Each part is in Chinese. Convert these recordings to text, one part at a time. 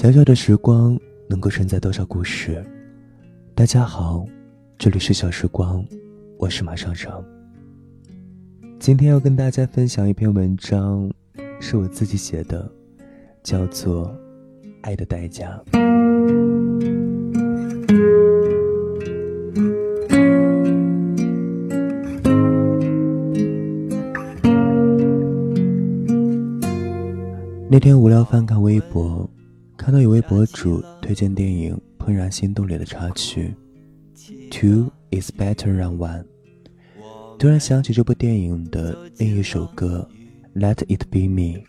小小的时光能够承载多少故事？大家好，这里是小时光，我是马上上。今天要跟大家分享一篇文章，是我自己写的，叫做《爱的代价》。那天无聊翻看微博，看到有位博主推荐电影《怦然心动》里的插曲，Two is better than one。突然想起这部电影的另一首歌《Let It Be Me》，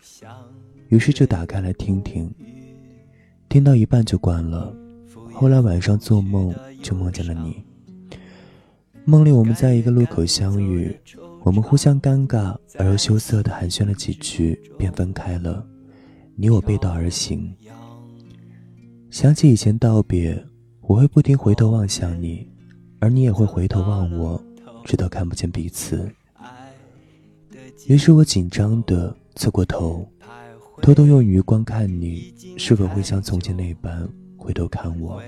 于是就打开来听听。听到一半就关了。后来晚上做梦就梦见了你。梦里我们在一个路口相遇，我们互相尴尬而又羞涩的寒暄了几句，便分开了。你我背道而行，想起以前道别，我会不停回头望向你，而你也会回头望我，直到看不见彼此。于是我紧张的侧过头，偷偷用余光看你，是否会像从前那般回头看我。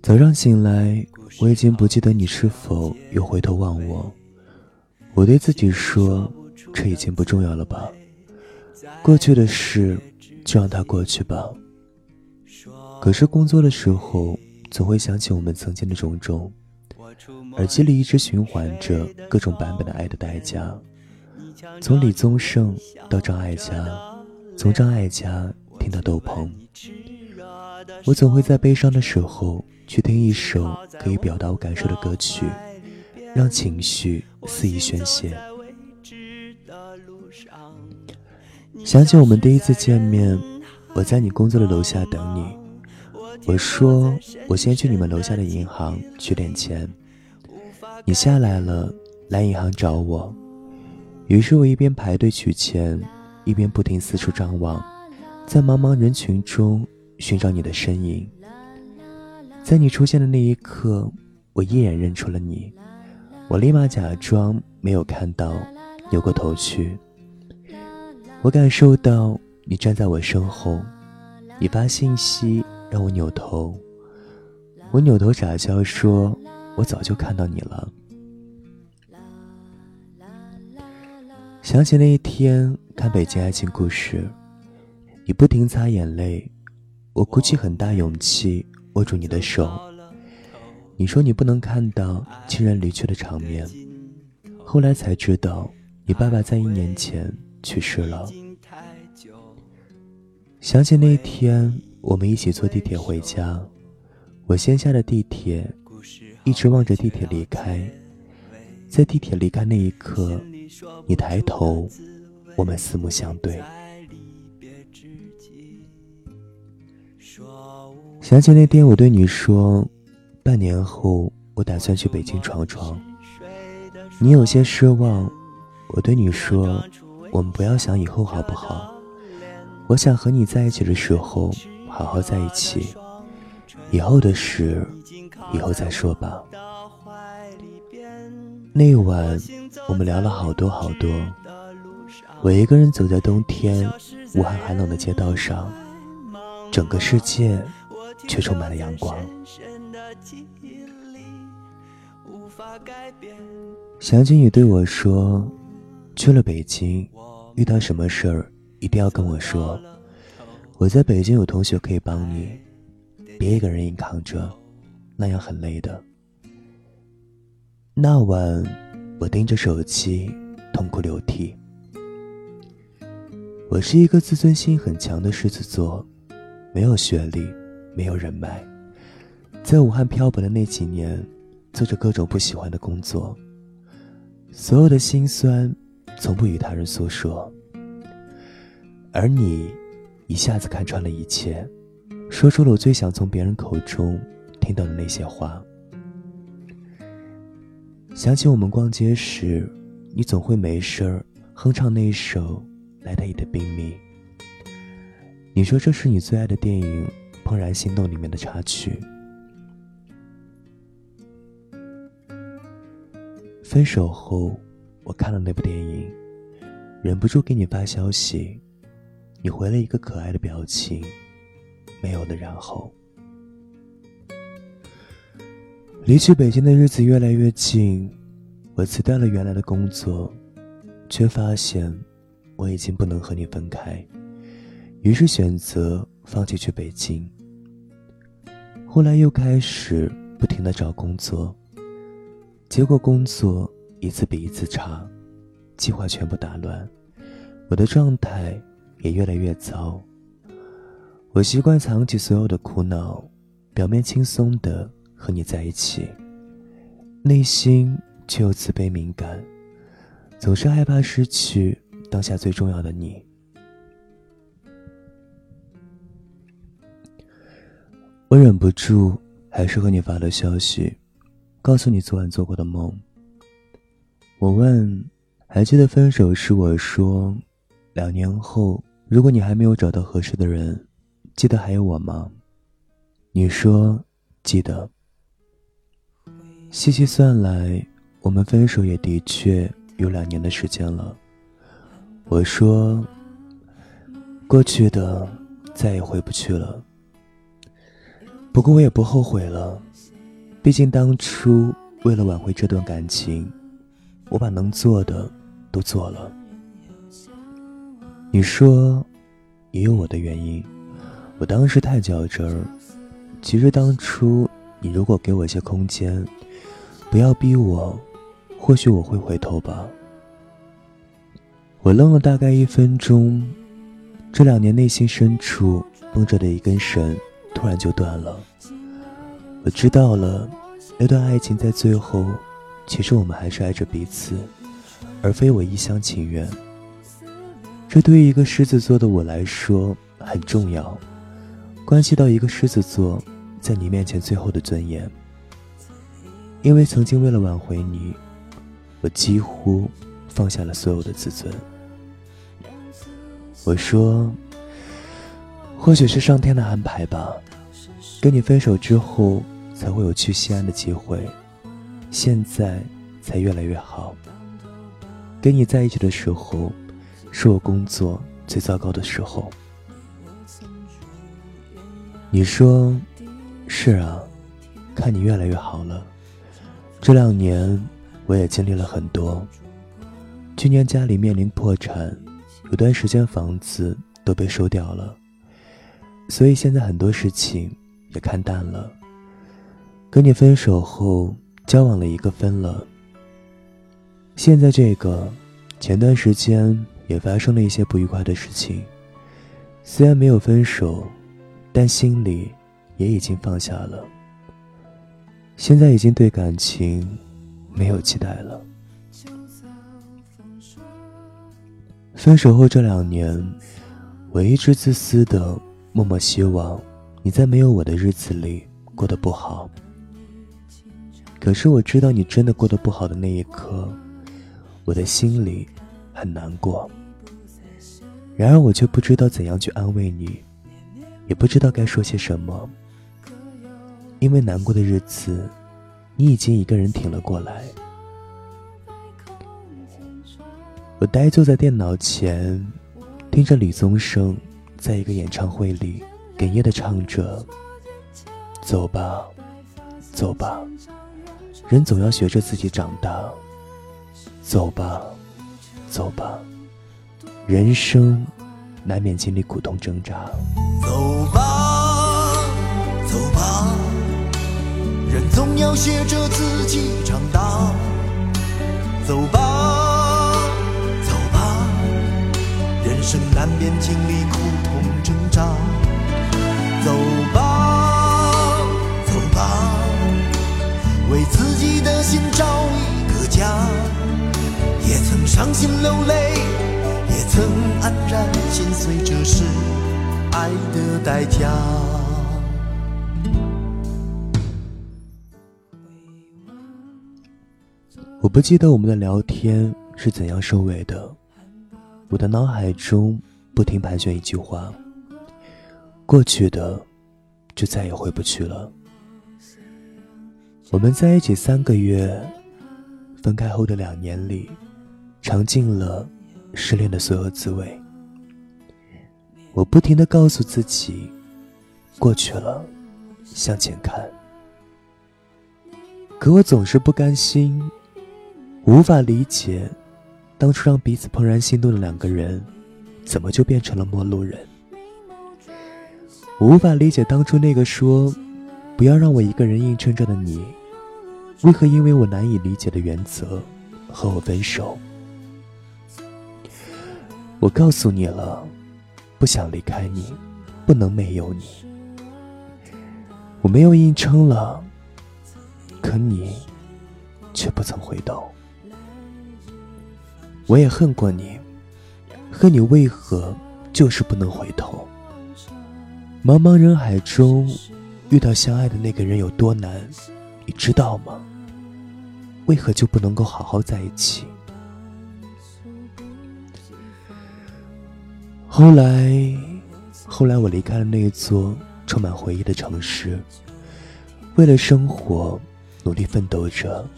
早上醒来，我已经不记得你是否有回头望我。我对自己说。这已经不重要了吧？过去的事就让它过去吧。可是工作的时候，总会想起我们曾经的种种，耳机里一直循环着各种版本的《爱的代价》，从李宗盛到张艾嘉，从张艾嘉听到窦鹏。我总会在悲伤的时候去听一首可以表达我感受的歌曲，让情绪肆意宣泄。想起我们第一次见面，我在你工作的楼下等你。我说我先去你们楼下的银行取点钱。你下来了，来银行找我。于是我一边排队取钱，一边不停四处张望，在茫茫人群中寻找你的身影。在你出现的那一刻，我一眼认出了你。我立马假装没有看到，扭过头去。我感受到你站在我身后，你发信息让我扭头，我扭头傻笑说：“我早就看到你了。”想起那一天看《北京爱情故事》，你不停擦眼泪，我鼓起很大勇气握住你的手。你说你不能看到亲人离去的场面，后来才知道你爸爸在一年前。去世了。想起那天我们一起坐地铁回家，我先下了地铁，一直望着地铁离开。在地铁离开那一刻，你抬头，我们四目相对。想起那天我对你说，半年后我打算去北京闯闯，你有些失望。我对你说。我们不要想以后好不好？我想和你在一起的时候好好在一起，以后的事以后再说吧。那晚我们聊了好多好多。我一个人走在冬天武汉寒冷的街道上，整个世界却充满了阳光。想起你对我说，去了北京。遇到什么事儿一定要跟我说，我在北京有同学可以帮你，别一个人硬扛着，那样很累的。那晚我盯着手机痛哭流涕。我是一个自尊心很强的狮子座，没有学历，没有人脉，在武汉漂泊的那几年，做着各种不喜欢的工作，所有的心酸。从不与他人诉说，而你一下子看穿了一切，说出了我最想从别人口中听到的那些话。想起我们逛街时，你总会没事儿哼唱那一首《Let It Be Me》。你说这是你最爱的电影《怦然心动》里面的插曲。分手后。我看了那部电影，忍不住给你发消息。你回了一个可爱的表情，没有了然后。离去北京的日子越来越近，我辞掉了原来的工作，却发现我已经不能和你分开，于是选择放弃去北京。后来又开始不停的找工作，结果工作一次比一次差，计划全部打乱，我的状态也越来越糟。我习惯藏起所有的苦恼，表面轻松的。和你在一起，内心却又自卑敏感，总是害怕失去当下最重要的你。我忍不住，还是和你发了消息，告诉你昨晚做过的梦。我问，还记得分手时我说，两年后如果你还没有找到合适的人，记得还有我吗？你说记得。细细算来，我们分手也的确有两年的时间了。我说，过去的再也回不去了。不过我也不后悔了，毕竟当初为了挽回这段感情，我把能做的都做了。你说，也有我的原因，我当时太较真儿。其实当初你如果给我一些空间。不要逼我，或许我会回头吧。我愣了大概一分钟，这两年内心深处绷着的一根绳突然就断了。我知道了，那段爱情在最后，其实我们还是爱着彼此，而非我一厢情愿。这对于一个狮子座的我来说很重要，关系到一个狮子座在你面前最后的尊严。因为曾经为了挽回你，我几乎放下了所有的自尊。我说，或许是上天的安排吧，跟你分手之后才会有去西安的机会，现在才越来越好。跟你在一起的时候，是我工作最糟糕的时候。你说，是啊，看你越来越好了。这两年，我也经历了很多。去年家里面临破产，有段时间房子都被收掉了，所以现在很多事情也看淡了。跟你分手后，交往了一个分了。现在这个，前段时间也发生了一些不愉快的事情，虽然没有分手，但心里也已经放下了。现在已经对感情没有期待了。分手后这两年，我一直自私的默默希望你在没有我的日子里过得不好。可是我知道你真的过得不好的那一刻，我的心里很难过。然而我却不知道怎样去安慰你，也不知道该说些什么。因为难过的日子，你已经一个人挺了过来。我呆坐在电脑前，听着李宗盛在一个演唱会里哽咽的唱着：“走吧，走吧，人总要学着自己长大。走吧，走吧，人生难免经历苦痛挣扎。走吧，走吧。”人总要学着自己长大，走吧，走吧，人生难免经历苦痛挣扎，为自己的心找一个家，也曾伤心流泪，也曾黯然心碎，这是爱的代价。我不记得我们的聊天是怎样收尾的，我的脑海中不停盘旋一句话：过去的，就再也回不去了。我们在一起三个月，分开后的两年里，尝尽了失恋的所有滋味。我不停的告诉自己，过去了，向前看。可我总是不甘心，无法理解，当初让彼此怦然心动的两个人，怎么就变成了陌路人？无法理解当初那个说“不要让我一个人硬撑着”的你，为何因为我难以理解的原则和我分手？我告诉你了。不想离开你，不能没有你。我没有硬撑了，可你却不曾回头。我也恨过你，恨你为何就是不能回头？茫茫人海中，遇到相爱的那个人有多难，你知道吗？为何就不能够好好在一起？后来，后来我离开了那座充满回忆的城市，为了生活努力奋斗着。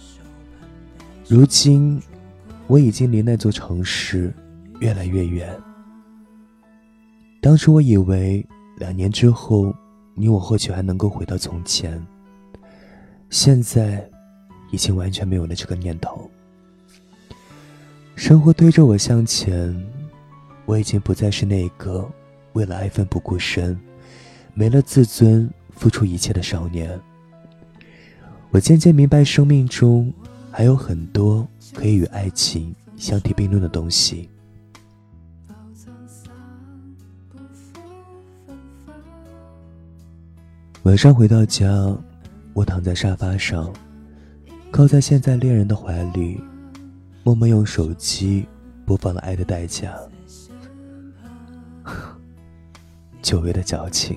如今，我已经离那座城市越来越远。当初我以为两年之后，你我或许还能够回到从前。现在，已经完全没有了这个念头。生活推着我向前。我已经不再是那个为了爱奋不顾身、没了自尊、付出一切的少年。我渐渐明白，生命中还有很多可以与爱情相提并论的东西。晚上回到家，我躺在沙发上，靠在现在恋人的怀里，默默用手机播放了《爱的代价》。久违的矫情，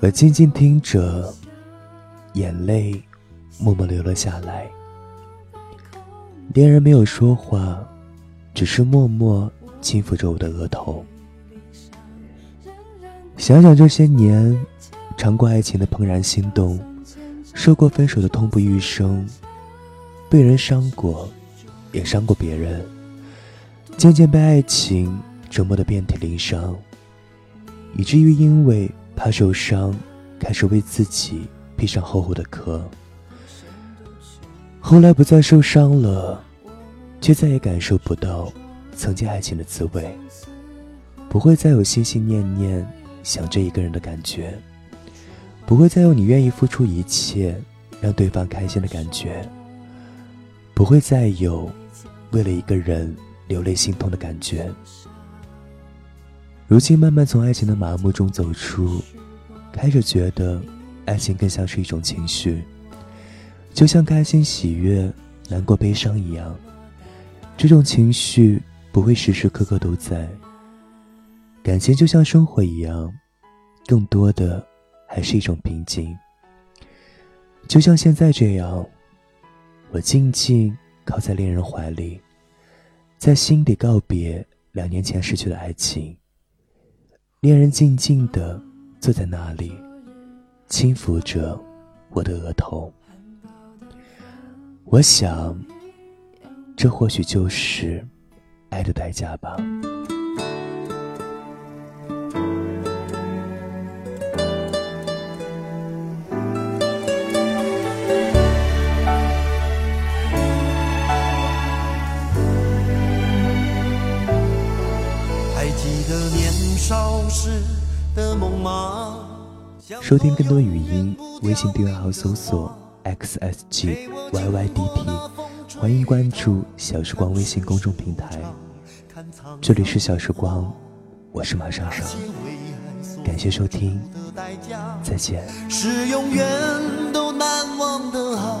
我静静听着，眼泪默默流了下来。恋人没有说话，只是默默轻抚着我的额头。想想这些年，尝过爱情的怦然心动，受过分手的痛不欲生，被人伤过，也伤过别人，渐渐被爱情折磨得遍体鳞伤。以至于因为怕受伤，开始为自己披上厚厚的壳。后来不再受伤了，却再也感受不到曾经爱情的滋味，不会再有心心念念想着一个人的感觉，不会再有你愿意付出一切让对方开心的感觉，不会再有为了一个人流泪心痛的感觉。如今慢慢从爱情的麻木中走出，开始觉得，爱情更像是一种情绪，就像开心、喜悦、难过、悲伤一样。这种情绪不会时时刻刻都在。感情就像生活一样，更多的还是一种平静。就像现在这样，我静静靠在恋人怀里，在心底告别两年前失去的爱情。恋人静静地坐在那里，轻抚着我的额头。我想，这或许就是爱的代价吧。收听更多语音，微信订阅号搜索 xsgyydt，欢迎关注小时光微信公众平台。这里是小时光，我是马莎莎，感谢收听，再见。是永远都难忘的啊，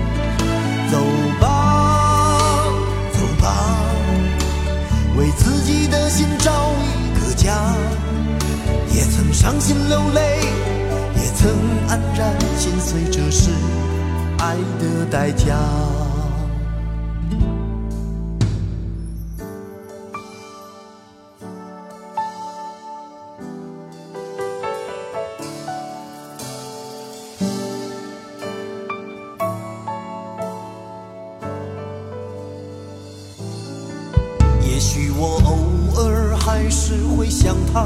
心，流泪。也曾黯然心碎，这是爱的代价。也许我偶尔还是会想他，